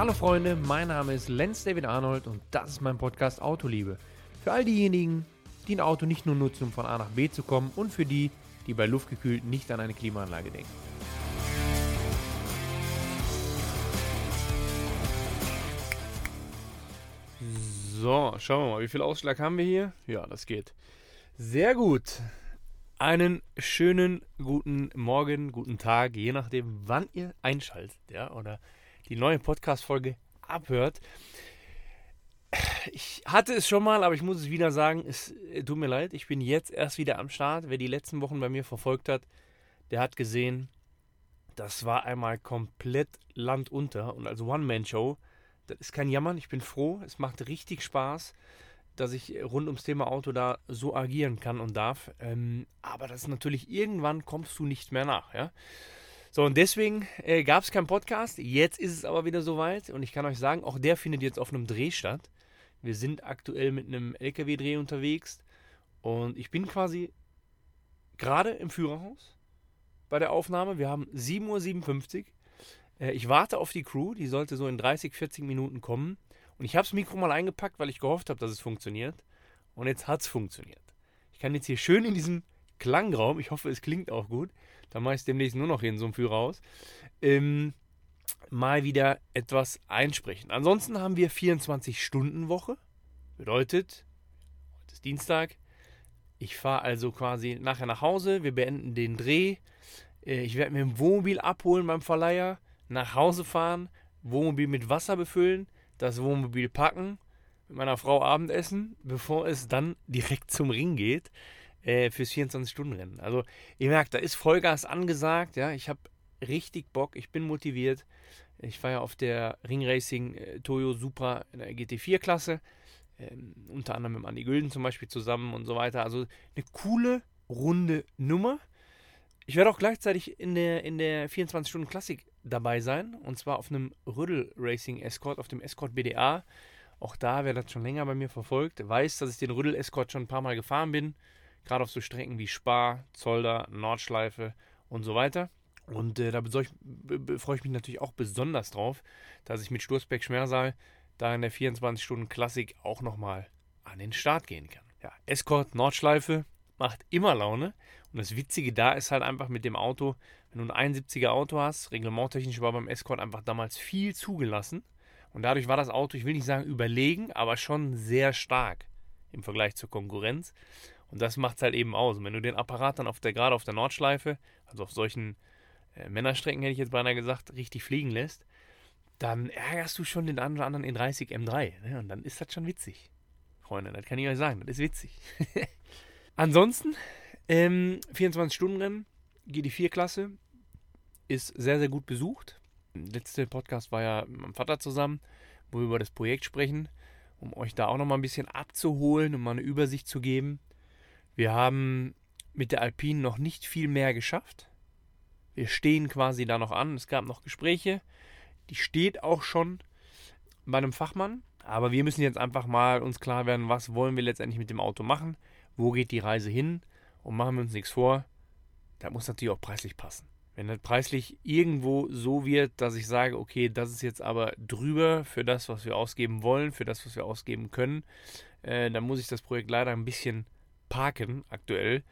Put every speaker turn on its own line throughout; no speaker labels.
Hallo Freunde, mein Name ist Lenz David Arnold und das ist mein Podcast Autoliebe. Für all diejenigen, die ein Auto nicht nur nutzen, um von A nach B zu kommen und für die, die bei luftgekühlt nicht an eine Klimaanlage denken. So, schauen wir mal, wie viel Ausschlag haben wir hier? Ja, das geht. Sehr gut. Einen schönen guten Morgen, guten Tag, je nachdem, wann ihr einschaltet, ja, oder die neue Podcast-Folge abhört. Ich hatte es schon mal, aber ich muss es wieder sagen, es äh, tut mir leid, ich bin jetzt erst wieder am Start. Wer die letzten Wochen bei mir verfolgt hat, der hat gesehen, das war einmal komplett Land unter und als One-Man-Show, das ist kein Jammern, ich bin froh, es macht richtig Spaß dass ich rund ums Thema Auto da so agieren kann und darf. Ähm, aber das ist natürlich, irgendwann kommst du nicht mehr nach, ja. So, und deswegen äh, gab es keinen Podcast. Jetzt ist es aber wieder soweit. Und ich kann euch sagen, auch der findet jetzt auf einem Dreh statt. Wir sind aktuell mit einem LKW-Dreh unterwegs. Und ich bin quasi gerade im Führerhaus bei der Aufnahme. Wir haben 7.57 Uhr. Äh, ich warte auf die Crew. Die sollte so in 30, 40 Minuten kommen. Und ich habe das Mikro mal eingepackt, weil ich gehofft habe, dass es funktioniert. Und jetzt hat es funktioniert. Ich kann jetzt hier schön in diesem Klangraum, ich hoffe, es klingt auch gut, da mache ich es demnächst nur noch hier in so einem Führer aus, ähm, mal wieder etwas einsprechen. Ansonsten haben wir 24-Stunden-Woche. Bedeutet, heute ist Dienstag. Ich fahre also quasi nachher nach Hause. Wir beenden den Dreh. Äh, ich werde mir ein Wohnmobil abholen beim Verleiher, nach Hause fahren, Wohnmobil mit Wasser befüllen das Wohnmobil packen, mit meiner Frau Abendessen, bevor es dann direkt zum Ring geht äh, fürs 24-Stunden-Rennen. Also ihr merkt, da ist Vollgas angesagt. Ja, ich habe richtig Bock, ich bin motiviert. Ich fahre ja auf der Ring Racing äh, Toyo Supra in der GT4-Klasse. Ähm, unter anderem mit Andi Gülden zum Beispiel zusammen und so weiter. Also eine coole, runde Nummer. Ich werde auch gleichzeitig in der, in der 24-Stunden-Klassik dabei sein. Und zwar auf einem Rüddel Racing Escort, auf dem Escort BDA. Auch da, wer das schon länger bei mir verfolgt, weiß, dass ich den Rüddel Escort schon ein paar Mal gefahren bin. Gerade auf so Strecken wie Spa, Zolder, Nordschleife und so weiter. Und äh, da freue ich mich natürlich auch besonders drauf, dass ich mit Sturzbeck Schmersal da in der 24-Stunden-Klassik auch nochmal an den Start gehen kann. Ja, Escort Nordschleife macht immer Laune. Und das Witzige da ist halt einfach mit dem Auto, wenn du ein 71er Auto hast, reglementtechnisch war beim Escort einfach damals viel zugelassen. Und dadurch war das Auto, ich will nicht sagen überlegen, aber schon sehr stark im Vergleich zur Konkurrenz. Und das macht es halt eben aus. Und wenn du den Apparat dann auf der, gerade auf der Nordschleife, also auf solchen äh, Männerstrecken hätte ich jetzt beinahe gesagt, richtig fliegen lässt, dann ärgerst du schon den einen oder anderen in 30 M3. Ne? Und dann ist das schon witzig. Freunde, das kann ich euch sagen, das ist witzig. Ansonsten, ähm, 24-Stunden-Rennen, GD4-Klasse, ist sehr, sehr gut besucht. Der letzte Podcast war ja mit meinem Vater zusammen, wo wir über das Projekt sprechen, um euch da auch nochmal ein bisschen abzuholen, um mal eine Übersicht zu geben. Wir haben mit der Alpine noch nicht viel mehr geschafft. Wir stehen quasi da noch an. Es gab noch Gespräche. Die steht auch schon bei einem Fachmann. Aber wir müssen jetzt einfach mal uns klar werden, was wollen wir letztendlich mit dem Auto machen wo geht die Reise hin und machen wir uns nichts vor, da muss natürlich auch preislich passen. Wenn das preislich irgendwo so wird, dass ich sage, okay, das ist jetzt aber drüber für das, was wir ausgeben wollen, für das, was wir ausgeben können, äh, dann muss ich das Projekt leider ein bisschen parken aktuell,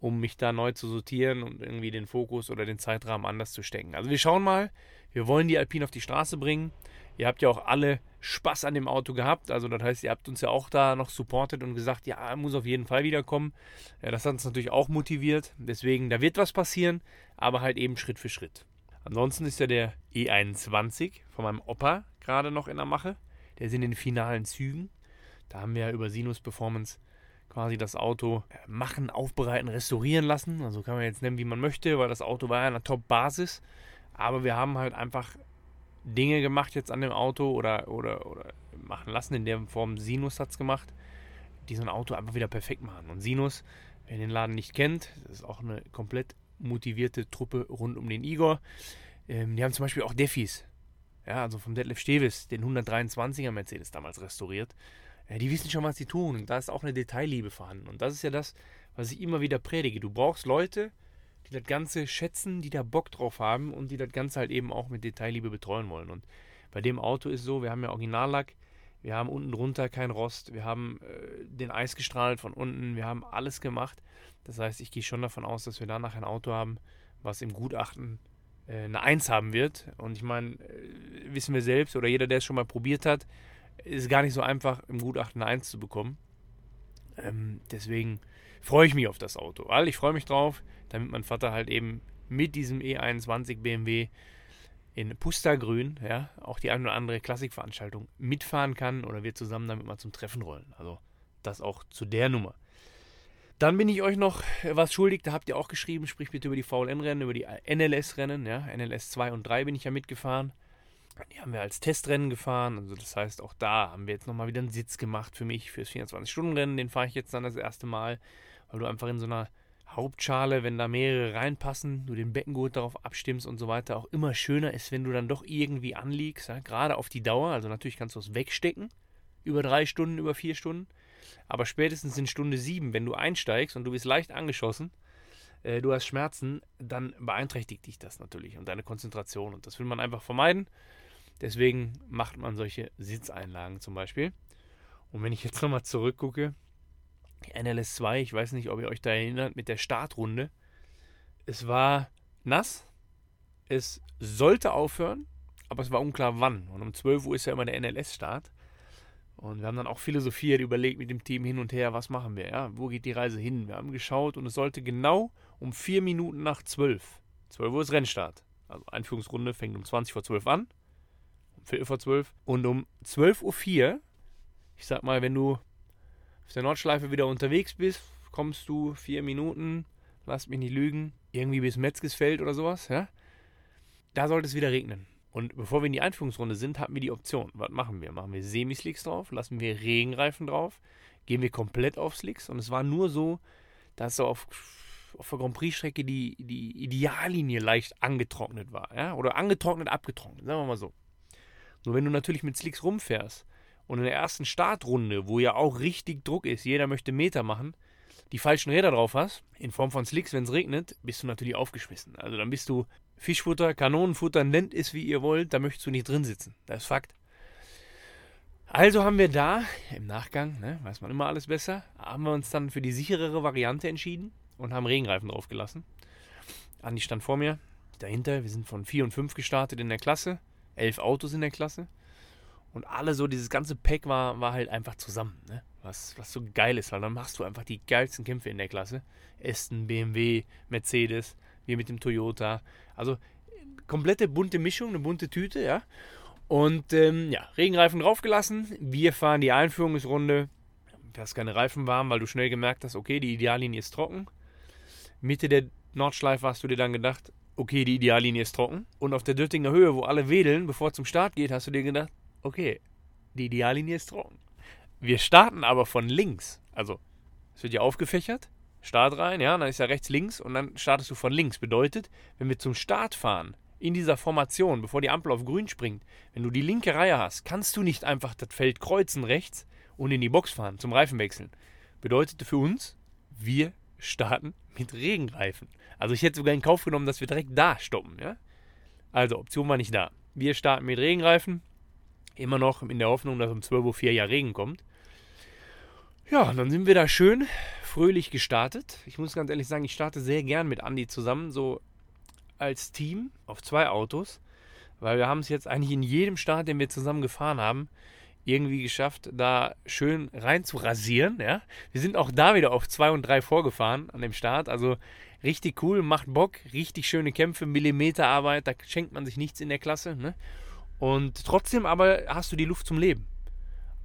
um mich da neu zu sortieren und irgendwie den Fokus oder den Zeitrahmen anders zu stecken. Also wir schauen mal, wir wollen die Alpine auf die Straße bringen. Ihr habt ja auch alle Spaß an dem Auto gehabt. Also das heißt, ihr habt uns ja auch da noch supportet und gesagt, ja, er muss auf jeden Fall wiederkommen. Ja, das hat uns natürlich auch motiviert. Deswegen, da wird was passieren, aber halt eben Schritt für Schritt. Ansonsten ist ja der E21 von meinem Opa gerade noch in der Mache. Der ist in den finalen Zügen. Da haben wir ja über Sinus Performance quasi das Auto äh, machen, aufbereiten, restaurieren lassen. Also kann man jetzt nennen, wie man möchte, weil das Auto war ja eine Top-Basis. Aber wir haben halt einfach Dinge gemacht jetzt an dem Auto oder, oder, oder machen lassen. In der Form Sinus hat es gemacht, die so ein Auto einfach wieder perfekt machen. Und Sinus, wer den Laden nicht kennt, das ist auch eine komplett motivierte Truppe rund um den Igor. Ähm, die haben zum Beispiel auch Defis. Ja, also vom Detlef Stevis, den 123er Mercedes damals restauriert. Ja, die wissen schon, was sie tun. Und da ist auch eine Detailliebe vorhanden. Und das ist ja das, was ich immer wieder predige. Du brauchst Leute, die das Ganze schätzen, die da Bock drauf haben und die das Ganze halt eben auch mit Detailliebe betreuen wollen. Und Bei dem Auto ist so, wir haben ja Originallack, wir haben unten drunter kein Rost, wir haben äh, den Eis gestrahlt von unten, wir haben alles gemacht. Das heißt, ich gehe schon davon aus, dass wir danach ein Auto haben, was im Gutachten äh, eine 1 haben wird. Und ich meine, äh, wissen wir selbst oder jeder, der es schon mal probiert hat, ist gar nicht so einfach, im Gutachten eine 1 zu bekommen. Ähm, deswegen freue ich mich auf das Auto. Weil ich freue mich drauf, damit mein Vater halt eben mit diesem E21 BMW in Pustergrün, ja, auch die eine oder andere Klassikveranstaltung mitfahren kann oder wir zusammen damit mal zum Treffen rollen. Also das auch zu der Nummer. Dann bin ich euch noch was schuldig, da habt ihr auch geschrieben, sprich bitte über die VLN-Rennen, über die NLS-Rennen, ja, NLS 2 und 3 bin ich ja mitgefahren. Die haben wir als Testrennen gefahren, also das heißt, auch da haben wir jetzt nochmal wieder einen Sitz gemacht für mich, fürs 24-Stunden-Rennen, den fahre ich jetzt dann das erste Mal, weil du einfach in so einer Hauptschale, wenn da mehrere reinpassen, du den Beckengurt darauf abstimmst und so weiter, auch immer schöner ist, wenn du dann doch irgendwie anliegst, ja, gerade auf die Dauer. Also natürlich kannst du es wegstecken, über drei Stunden, über vier Stunden. Aber spätestens in Stunde sieben, wenn du einsteigst und du bist leicht angeschossen, äh, du hast Schmerzen, dann beeinträchtigt dich das natürlich und deine Konzentration. Und das will man einfach vermeiden. Deswegen macht man solche Sitzeinlagen zum Beispiel. Und wenn ich jetzt nochmal zurückgucke, NLS 2, ich weiß nicht, ob ihr euch da erinnert, mit der Startrunde. Es war nass, es sollte aufhören, aber es war unklar wann. Und um 12 Uhr ist ja immer der NLS-Start. Und wir haben dann auch philosophiert, überlegt mit dem Team hin und her, was machen wir, ja, wo geht die Reise hin? Wir haben geschaut und es sollte genau um 4 Minuten nach 12. 12 Uhr ist Rennstart. Also Einführungsrunde fängt um 20 vor 12 an, Viertel vor 12. Und um 12.04 Uhr, ich sag mal, wenn du auf der Nordschleife wieder unterwegs bist, kommst du vier Minuten, lass mich nicht lügen, irgendwie bis Metzgesfeld oder sowas, ja? Da sollte es wieder regnen. Und bevor wir in die Einführungsrunde sind, hatten wir die Option. Was machen wir? Machen wir Semislicks drauf? Lassen wir Regenreifen drauf? Gehen wir komplett auf Slicks? Und es war nur so, dass so auf, auf der Grand Prix-Strecke die, die Ideallinie leicht angetrocknet war. Ja? Oder angetrocknet, abgetrocknet, sagen wir mal so. Nur wenn du natürlich mit Slicks rumfährst und in der ersten Startrunde, wo ja auch richtig Druck ist, jeder möchte Meter machen, die falschen Räder drauf hast, in Form von Slicks, wenn es regnet, bist du natürlich aufgeschmissen. Also dann bist du Fischfutter, Kanonenfutter, nennt es wie ihr wollt, da möchtest du nicht drin sitzen. Das ist Fakt. Also haben wir da, im Nachgang, ne, weiß man immer alles besser, haben wir uns dann für die sicherere Variante entschieden und haben Regenreifen draufgelassen. Andi stand vor mir, dahinter, wir sind von 4 und 5 gestartet in der Klasse, elf Autos in der Klasse. Und alle so, dieses ganze Pack war, war halt einfach zusammen, ne? Was, was so geil ist, weil dann machst du einfach die geilsten Kämpfe in der Klasse. Aston, BMW, Mercedes, wir mit dem Toyota. Also komplette bunte Mischung, eine bunte Tüte, ja. Und ähm, ja, Regenreifen draufgelassen. Wir fahren die Einführungsrunde. Du hast keine Reifen warm, weil du schnell gemerkt hast, okay, die Ideallinie ist trocken. Mitte der Nordschleife hast du dir dann gedacht, okay, die Ideallinie ist trocken. Und auf der Döttinger Höhe, wo alle wedeln, bevor es zum Start geht, hast du dir gedacht, okay, die Ideallinie ist trocken. Wir starten aber von links. Also, es wird ja aufgefächert, Start rein, ja, dann ist ja rechts links und dann startest du von links. Bedeutet, wenn wir zum Start fahren, in dieser Formation, bevor die Ampel auf grün springt, wenn du die linke Reihe hast, kannst du nicht einfach das Feld kreuzen rechts und in die Box fahren zum Reifenwechseln. Bedeutet für uns, wir starten mit Regenreifen. Also ich hätte sogar in Kauf genommen, dass wir direkt da stoppen, ja. Also Option war nicht da. Wir starten mit Regenreifen, Immer noch in der Hoffnung, dass um 12.04 Uhr ja Regen kommt. Ja, dann sind wir da schön fröhlich gestartet. Ich muss ganz ehrlich sagen, ich starte sehr gern mit Andy zusammen, so als Team auf zwei Autos, weil wir haben es jetzt eigentlich in jedem Start, den wir zusammen gefahren haben, irgendwie geschafft, da schön rein zu rasieren. Ja? Wir sind auch da wieder auf 2 und 3 vorgefahren an dem Start. Also richtig cool, macht Bock, richtig schöne Kämpfe, Millimeterarbeit, da schenkt man sich nichts in der Klasse. Ne? Und trotzdem aber hast du die Luft zum Leben.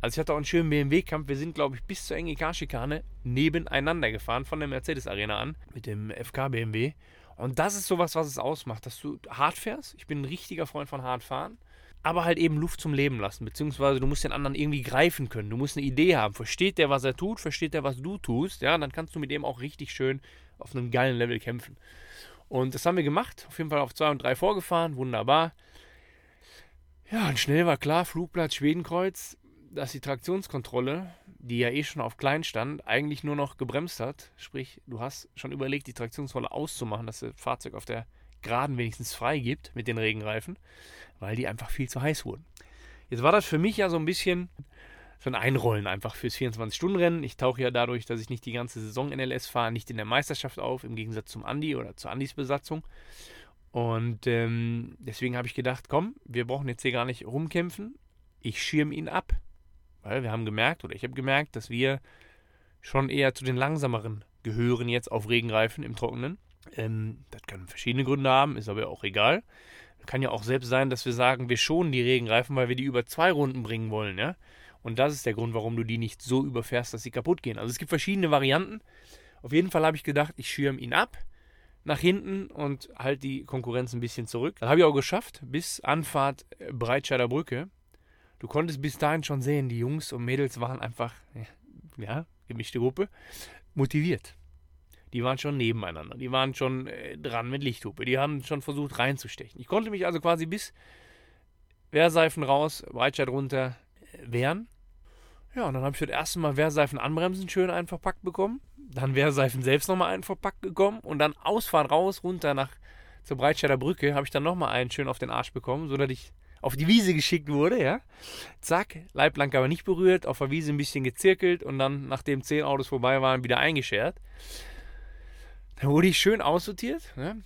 Also ich hatte auch einen schönen BMW-Kampf. Wir sind, glaube ich, bis zur NGK-Schikane nebeneinander gefahren von der Mercedes-Arena an mit dem FK-BMW. Und das ist sowas, was es ausmacht, dass du hart fährst. Ich bin ein richtiger Freund von hart fahren. Aber halt eben Luft zum Leben lassen. Beziehungsweise du musst den anderen irgendwie greifen können. Du musst eine Idee haben. Versteht der, was er tut? Versteht der, was du tust? Ja, dann kannst du mit dem auch richtig schön auf einem geilen Level kämpfen. Und das haben wir gemacht. Auf jeden Fall auf 2 und 3 vorgefahren. Wunderbar. Ja, und schnell war klar, Flugplatz Schwedenkreuz, dass die Traktionskontrolle, die ja eh schon auf klein stand, eigentlich nur noch gebremst hat. Sprich, du hast schon überlegt, die Traktionskontrolle auszumachen, dass das Fahrzeug auf der Geraden wenigstens frei gibt mit den Regenreifen, weil die einfach viel zu heiß wurden. Jetzt war das für mich ja so ein bisschen ein Einrollen einfach fürs 24-Stunden-Rennen. Ich tauche ja dadurch, dass ich nicht die ganze Saison NLS fahre, nicht in der Meisterschaft auf, im Gegensatz zum Andi oder zur Andis Besatzung. Und ähm, deswegen habe ich gedacht, komm, wir brauchen jetzt hier gar nicht rumkämpfen. Ich schirme ihn ab. Weil wir haben gemerkt, oder ich habe gemerkt, dass wir schon eher zu den langsameren gehören jetzt auf Regenreifen im Trockenen. Ähm, das kann verschiedene Gründe haben, ist aber auch egal. Kann ja auch selbst sein, dass wir sagen, wir schonen die Regenreifen, weil wir die über zwei Runden bringen wollen, ja. Und das ist der Grund, warum du die nicht so überfährst, dass sie kaputt gehen. Also es gibt verschiedene Varianten. Auf jeden Fall habe ich gedacht, ich schirme ihn ab nach hinten und halt die Konkurrenz ein bisschen zurück. Das habe ich auch geschafft, bis Anfahrt äh, Breitscheider Brücke. Du konntest bis dahin schon sehen, die Jungs und Mädels waren einfach, ja, gemischte Gruppe, motiviert. Die waren schon nebeneinander, die waren schon äh, dran mit Lichthupe, die haben schon versucht reinzustechen. Ich konnte mich also quasi bis Wehrseifen raus, Breitscheid runter äh, wehren. Ja, und dann habe ich das erste Mal Wehrseifen anbremsen schön einen verpackt bekommen. Dann Wehrseifen selbst nochmal einen verpackt bekommen. Und dann Ausfahrt raus, runter nach zur Breitscheider Brücke, habe ich dann nochmal einen schön auf den Arsch bekommen, sodass ich auf die Wiese geschickt wurde, ja. Zack, Leitplanke aber nicht berührt, auf der Wiese ein bisschen gezirkelt und dann, nachdem zehn Autos vorbei waren, wieder eingeschert. Dann wurde ich schön aussortiert, ne?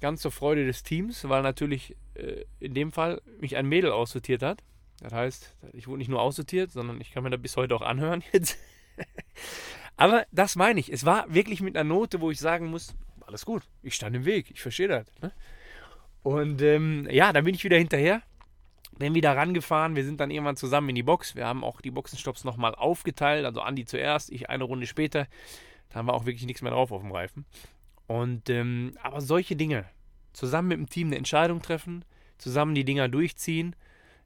ganz zur Freude des Teams, weil natürlich äh, in dem Fall mich ein Mädel aussortiert hat. Das heißt, ich wurde nicht nur aussortiert, sondern ich kann mir das bis heute auch anhören jetzt. Aber das meine ich. Es war wirklich mit einer Note, wo ich sagen muss, alles gut, ich stand im Weg, ich verstehe das. Ne? Und ähm, ja, dann bin ich wieder hinterher, bin wieder rangefahren. Wir sind dann irgendwann zusammen in die Box. Wir haben auch die Boxenstopps nochmal aufgeteilt. Also Andi zuerst, ich eine Runde später. Da haben wir auch wirklich nichts mehr drauf auf dem Reifen. Und ähm, aber solche Dinge, zusammen mit dem Team eine Entscheidung treffen, zusammen die Dinger durchziehen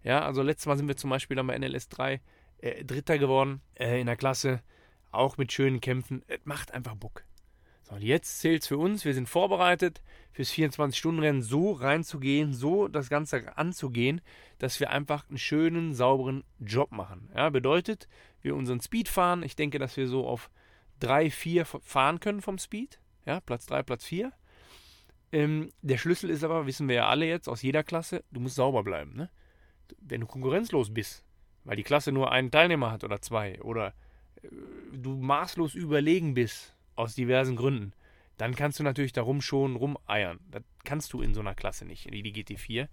ja, also letztes Mal sind wir zum Beispiel dann bei NLS 3 äh, Dritter geworden äh, in der Klasse, auch mit schönen Kämpfen. Es macht einfach Bock. So, und jetzt zählt es für uns. Wir sind vorbereitet, fürs 24-Stunden-Rennen so reinzugehen, so das Ganze anzugehen, dass wir einfach einen schönen, sauberen Job machen. Ja, bedeutet, wir unseren Speed fahren. Ich denke, dass wir so auf 3, 4 fahren können vom Speed. Ja, Platz 3, Platz 4. Ähm, der Schlüssel ist aber, wissen wir ja alle jetzt aus jeder Klasse, du musst sauber bleiben. Ne? Wenn du konkurrenzlos bist, weil die Klasse nur einen Teilnehmer hat oder zwei, oder äh, du maßlos überlegen bist, aus diversen Gründen, dann kannst du natürlich darum schon rumeiern. Das kannst du in so einer Klasse nicht, wie die GT4.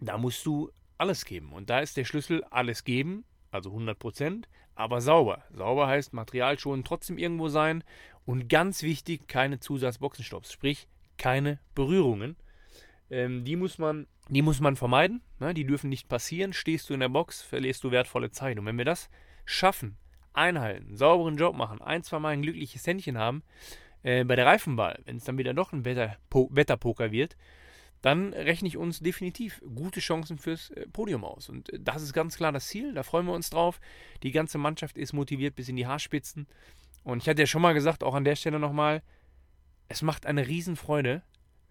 Da musst du alles geben. Und da ist der Schlüssel alles geben, also 100%, aber sauber. Sauber heißt Material schon trotzdem irgendwo sein. Und ganz wichtig, keine Zusatzboxenstopps, sprich keine Berührungen. Ähm, die muss man die muss man vermeiden, ne? die dürfen nicht passieren. Stehst du in der Box, verlierst du wertvolle Zeit. Und wenn wir das schaffen, einhalten, sauberen Job machen, ein, zwei Mal ein glückliches Händchen haben, äh, bei der Reifenwahl, wenn es dann wieder doch ein Wetter, Wetterpoker wird, dann rechne ich uns definitiv gute Chancen fürs äh, Podium aus. Und äh, das ist ganz klar das Ziel, da freuen wir uns drauf. Die ganze Mannschaft ist motiviert bis in die Haarspitzen. Und ich hatte ja schon mal gesagt, auch an der Stelle nochmal, es macht eine Riesenfreude,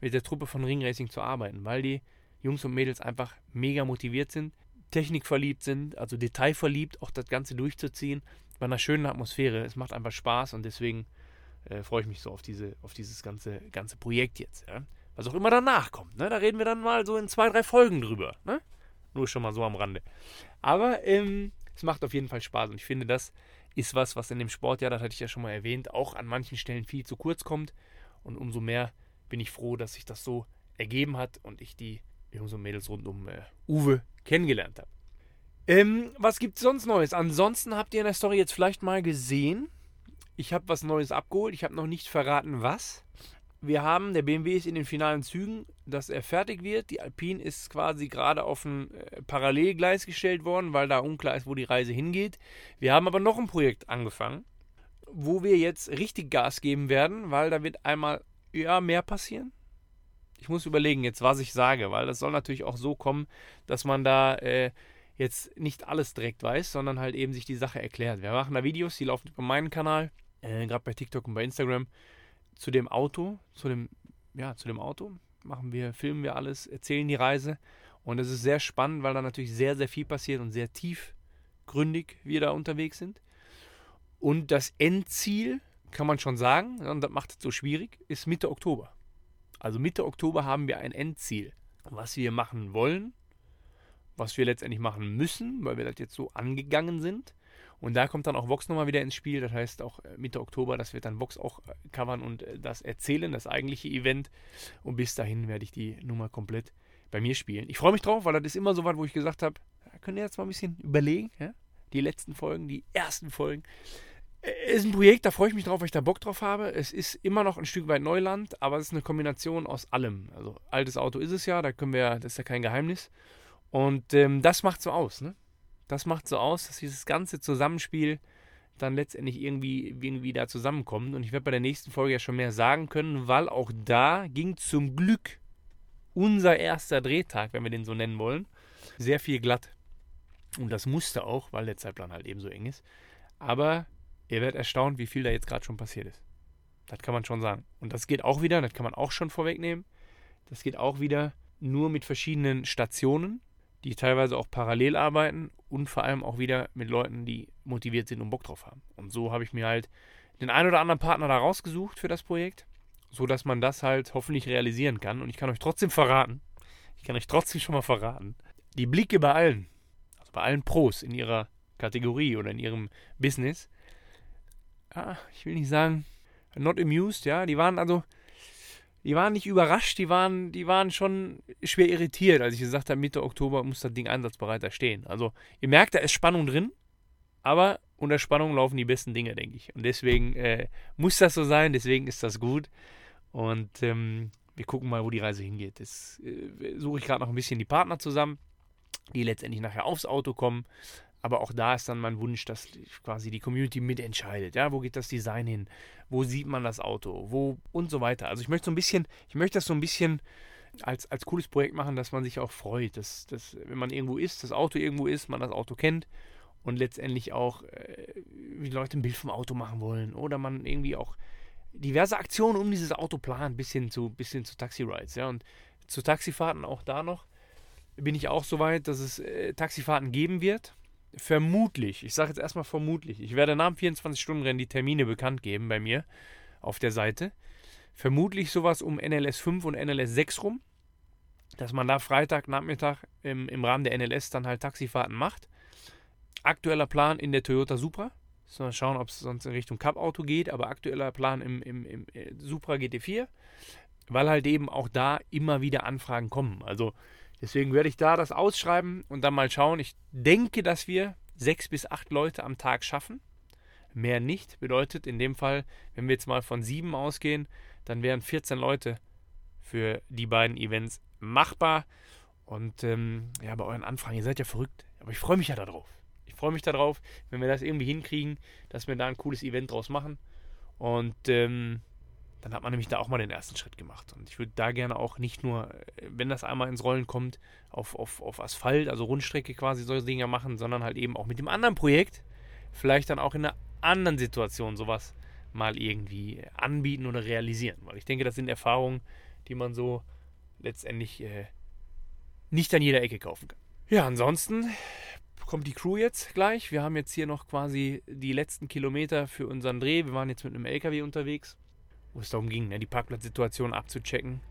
mit der Truppe von Ring Racing zu arbeiten, weil die Jungs und Mädels einfach mega motiviert sind, technikverliebt sind, also detailverliebt, auch das Ganze durchzuziehen, bei einer schönen Atmosphäre. Es macht einfach Spaß und deswegen äh, freue ich mich so auf, diese, auf dieses ganze, ganze Projekt jetzt. Ja? Was auch immer danach kommt. Ne? Da reden wir dann mal so in zwei, drei Folgen drüber. Ne? Nur schon mal so am Rande. Aber ähm, es macht auf jeden Fall Spaß und ich finde, das ist was, was in dem Sport, ja, das hatte ich ja schon mal erwähnt, auch an manchen Stellen viel zu kurz kommt. Und umso mehr bin ich froh, dass sich das so ergeben hat und ich die Jungs und Mädels rund um äh, Uwe kennengelernt habe. Ähm, was gibt es sonst Neues? Ansonsten habt ihr in der Story jetzt vielleicht mal gesehen. Ich habe was Neues abgeholt. Ich habe noch nicht verraten, was. Wir haben, der BMW ist in den finalen Zügen, dass er fertig wird. Die Alpine ist quasi gerade auf ein äh, Parallelgleis gestellt worden, weil da unklar ist, wo die Reise hingeht. Wir haben aber noch ein Projekt angefangen, wo wir jetzt richtig Gas geben werden, weil da wird einmal ja, mehr passieren ich muss überlegen jetzt, was ich sage, weil das soll natürlich auch so kommen, dass man da äh, jetzt nicht alles direkt weiß, sondern halt eben sich die Sache erklärt. Wir machen da Videos, die laufen über meinen Kanal, äh, gerade bei TikTok und bei Instagram, zu dem Auto, zu dem, ja, zu dem Auto machen wir, filmen wir alles, erzählen die Reise und es ist sehr spannend, weil da natürlich sehr, sehr viel passiert und sehr tiefgründig wir da unterwegs sind. Und das Endziel, kann man schon sagen, und das macht es so schwierig, ist Mitte Oktober. Also Mitte Oktober haben wir ein Endziel, was wir machen wollen, was wir letztendlich machen müssen, weil wir das jetzt so angegangen sind. Und da kommt dann auch Vox nochmal wieder ins Spiel. Das heißt auch äh, Mitte Oktober, das wird dann Vox auch äh, covern und äh, das erzählen, das eigentliche Event. Und bis dahin werde ich die Nummer komplett bei mir spielen. Ich freue mich drauf, weil das ist immer so was, wo ich gesagt habe, könnt ihr jetzt mal ein bisschen überlegen. Ja? Die letzten Folgen, die ersten Folgen. Ist ein Projekt, da freue ich mich drauf, weil ich da Bock drauf habe. Es ist immer noch ein Stück weit Neuland, aber es ist eine Kombination aus allem. Also altes Auto ist es ja, da können wir, das ist ja kein Geheimnis. Und ähm, das macht so aus, ne? Das macht so aus, dass dieses ganze Zusammenspiel dann letztendlich irgendwie, irgendwie da zusammenkommt. Und ich werde bei der nächsten Folge ja schon mehr sagen können, weil auch da ging zum Glück unser erster Drehtag, wenn wir den so nennen wollen, sehr viel glatt. Und das musste auch, weil der Zeitplan halt eben so eng ist. Aber ihr werdet erstaunt, wie viel da jetzt gerade schon passiert ist. Das kann man schon sagen. Und das geht auch wieder, das kann man auch schon vorwegnehmen. Das geht auch wieder nur mit verschiedenen Stationen die teilweise auch parallel arbeiten und vor allem auch wieder mit Leuten, die motiviert sind und Bock drauf haben. Und so habe ich mir halt den einen oder anderen Partner da rausgesucht für das Projekt, so dass man das halt hoffentlich realisieren kann. Und ich kann euch trotzdem verraten, ich kann euch trotzdem schon mal verraten, die Blicke bei allen, also bei allen Pros in ihrer Kategorie oder in ihrem Business, ja, ich will nicht sagen, not amused, ja, die waren also die waren nicht überrascht, die waren, die waren schon schwer irritiert, als ich gesagt habe, Mitte Oktober muss das Ding einsatzbereit da stehen. Also ihr merkt, da ist Spannung drin, aber unter Spannung laufen die besten Dinge, denke ich. Und deswegen äh, muss das so sein, deswegen ist das gut. Und ähm, wir gucken mal, wo die Reise hingeht. Jetzt äh, suche ich gerade noch ein bisschen die Partner zusammen, die letztendlich nachher aufs Auto kommen. Aber auch da ist dann mein Wunsch, dass quasi die Community mitentscheidet. Ja, wo geht das Design hin? Wo sieht man das Auto? Wo und so weiter. Also ich möchte so ein bisschen, ich möchte das so ein bisschen als, als cooles Projekt machen, dass man sich auch freut, dass, dass wenn man irgendwo ist, das Auto irgendwo ist, man das Auto kennt und letztendlich auch äh, die Leute ein Bild vom Auto machen wollen oder man irgendwie auch diverse Aktionen um dieses Auto plant, bis hin zu, bis hin zu Taxi-Rides. Ja, und zu Taxifahrten auch da noch bin ich auch so weit, dass es äh, Taxifahrten geben wird vermutlich, ich sage jetzt erstmal vermutlich, ich werde nach dem 24-Stunden-Rennen die Termine bekannt geben bei mir auf der Seite. Vermutlich sowas um NLS 5 und NLS 6 rum, dass man da Freitagnachmittag im, im Rahmen der NLS dann halt Taxifahrten macht. Aktueller Plan in der Toyota Supra. Mal schauen, ob es sonst in Richtung Cup-Auto geht, aber aktueller Plan im, im, im äh, Supra GT4, weil halt eben auch da immer wieder Anfragen kommen. Also Deswegen werde ich da das ausschreiben und dann mal schauen. Ich denke, dass wir sechs bis acht Leute am Tag schaffen. Mehr nicht. Bedeutet in dem Fall, wenn wir jetzt mal von sieben ausgehen, dann wären 14 Leute für die beiden Events machbar. Und ähm, ja, bei euren Anfragen, ihr seid ja verrückt. Aber ich freue mich ja darauf. Ich freue mich darauf, wenn wir das irgendwie hinkriegen, dass wir da ein cooles Event draus machen. Und ähm, dann hat man nämlich da auch mal den ersten Schritt gemacht. Und ich würde da gerne auch nicht nur, äh, wenn das einmal ins Rollen kommt, auf, auf, auf Asphalt, also Rundstrecke quasi solche Dinge machen, sondern halt eben auch mit dem anderen Projekt, vielleicht dann auch in einer anderen Situation sowas mal irgendwie anbieten oder realisieren. Weil ich denke, das sind Erfahrungen, die man so letztendlich äh, nicht an jeder Ecke kaufen kann. Ja, ansonsten kommt die Crew jetzt gleich. Wir haben jetzt hier noch quasi die letzten Kilometer für unseren Dreh. Wir waren jetzt mit einem LKW unterwegs wo es darum ging, ne, die Parkplatzsituation abzuchecken.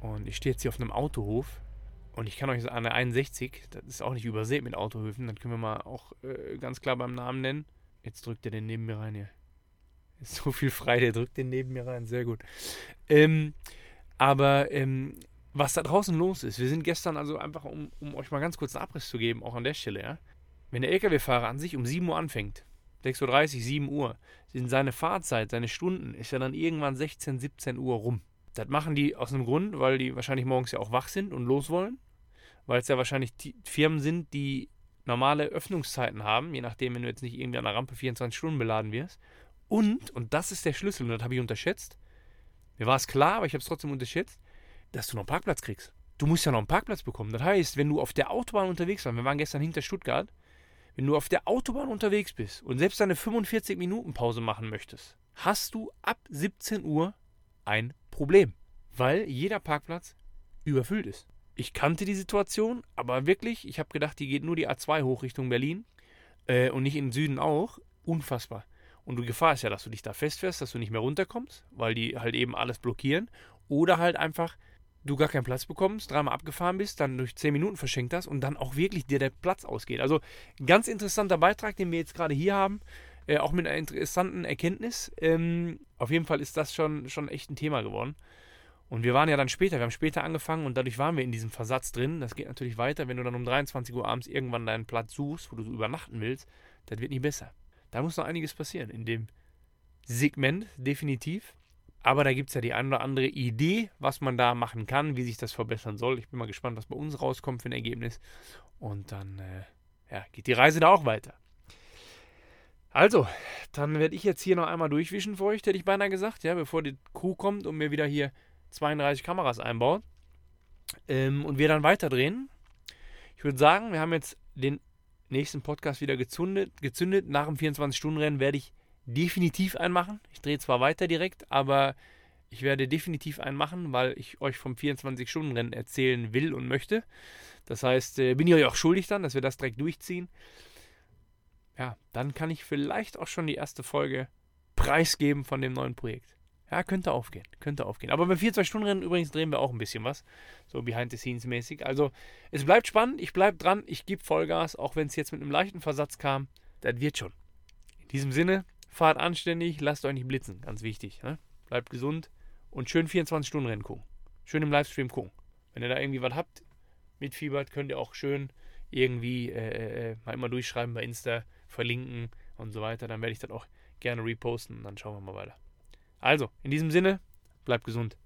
Und ich stehe jetzt hier auf einem Autohof und ich kann euch an der 61, das ist auch nicht übersät mit Autohöfen, dann können wir mal auch äh, ganz klar beim Namen nennen. Jetzt drückt er den neben mir rein hier. Ist so viel frei, der drückt den neben mir rein, sehr gut. Ähm, aber ähm, was da draußen los ist, wir sind gestern also einfach, um, um euch mal ganz kurz einen Abriss zu geben, auch an der Stelle, ja. Wenn der LKW-Fahrer an sich um 7 Uhr anfängt, 6.30 Uhr, 7 Uhr, sind seine Fahrzeit, seine Stunden, ist ja dann irgendwann 16, 17 Uhr rum. Das machen die aus einem Grund, weil die wahrscheinlich morgens ja auch wach sind und los wollen. Weil es ja wahrscheinlich Firmen sind, die normale Öffnungszeiten haben, je nachdem, wenn du jetzt nicht irgendwie an der Rampe 24 Stunden beladen wirst. Und, und das ist der Schlüssel, und das habe ich unterschätzt. Mir war es klar, aber ich habe es trotzdem unterschätzt, dass du noch einen Parkplatz kriegst. Du musst ja noch einen Parkplatz bekommen. Das heißt, wenn du auf der Autobahn unterwegs warst, wir waren gestern hinter Stuttgart, wenn du auf der Autobahn unterwegs bist und selbst eine 45 Minuten Pause machen möchtest, hast du ab 17 Uhr ein Problem, weil jeder Parkplatz überfüllt ist. Ich kannte die Situation, aber wirklich, ich habe gedacht, die geht nur die A2 hoch Richtung Berlin äh, und nicht in den Süden auch. Unfassbar. Und die Gefahr ist ja, dass du dich da festfährst, dass du nicht mehr runterkommst, weil die halt eben alles blockieren. Oder halt einfach, du gar keinen Platz bekommst, dreimal abgefahren bist, dann durch 10 Minuten verschenkt hast und dann auch wirklich dir der Platz ausgeht. Also ganz interessanter Beitrag, den wir jetzt gerade hier haben. Äh, auch mit einer interessanten Erkenntnis. Ähm, auf jeden Fall ist das schon, schon echt ein Thema geworden. Und wir waren ja dann später, wir haben später angefangen und dadurch waren wir in diesem Versatz drin. Das geht natürlich weiter, wenn du dann um 23 Uhr abends irgendwann deinen Platz suchst, wo du übernachten willst, das wird nicht besser. Da muss noch einiges passieren in dem Segment, definitiv. Aber da gibt es ja die eine oder andere Idee, was man da machen kann, wie sich das verbessern soll. Ich bin mal gespannt, was bei uns rauskommt für ein Ergebnis. Und dann äh, ja, geht die Reise da auch weiter. Also, dann werde ich jetzt hier noch einmal durchwischen für euch, hätte ich beinahe gesagt, ja, bevor die Crew kommt und mir wieder hier 32 Kameras einbaut. Ähm, und wir dann weiterdrehen. Ich würde sagen, wir haben jetzt den nächsten Podcast wieder gezündet. gezündet. Nach dem 24-Stunden-Rennen werde ich definitiv einen machen. Ich drehe zwar weiter direkt, aber ich werde definitiv einen machen, weil ich euch vom 24-Stunden-Rennen erzählen will und möchte. Das heißt, äh, bin ich euch auch schuldig dann, dass wir das direkt durchziehen. Ja, dann kann ich vielleicht auch schon die erste Folge preisgeben von dem neuen Projekt. Ja, könnte aufgehen. Könnte aufgehen. Aber beim 4-2-Stunden-Rennen übrigens drehen wir auch ein bisschen was. So behind-the-scenes-mäßig. Also, es bleibt spannend. Ich bleibe dran. Ich gebe Vollgas, auch wenn es jetzt mit einem leichten Versatz kam. Das wird schon. In diesem Sinne, fahrt anständig, lasst euch nicht blitzen. Ganz wichtig. Ne? Bleibt gesund und schön 24-Stunden-Rennen gucken. Schön im Livestream gucken. Wenn ihr da irgendwie was habt, mitfiebert, könnt ihr auch schön irgendwie äh, äh, äh, mal immer durchschreiben bei Insta, verlinken und so weiter. Dann werde ich das auch gerne reposten und dann schauen wir mal weiter. Also, in diesem Sinne, bleibt gesund.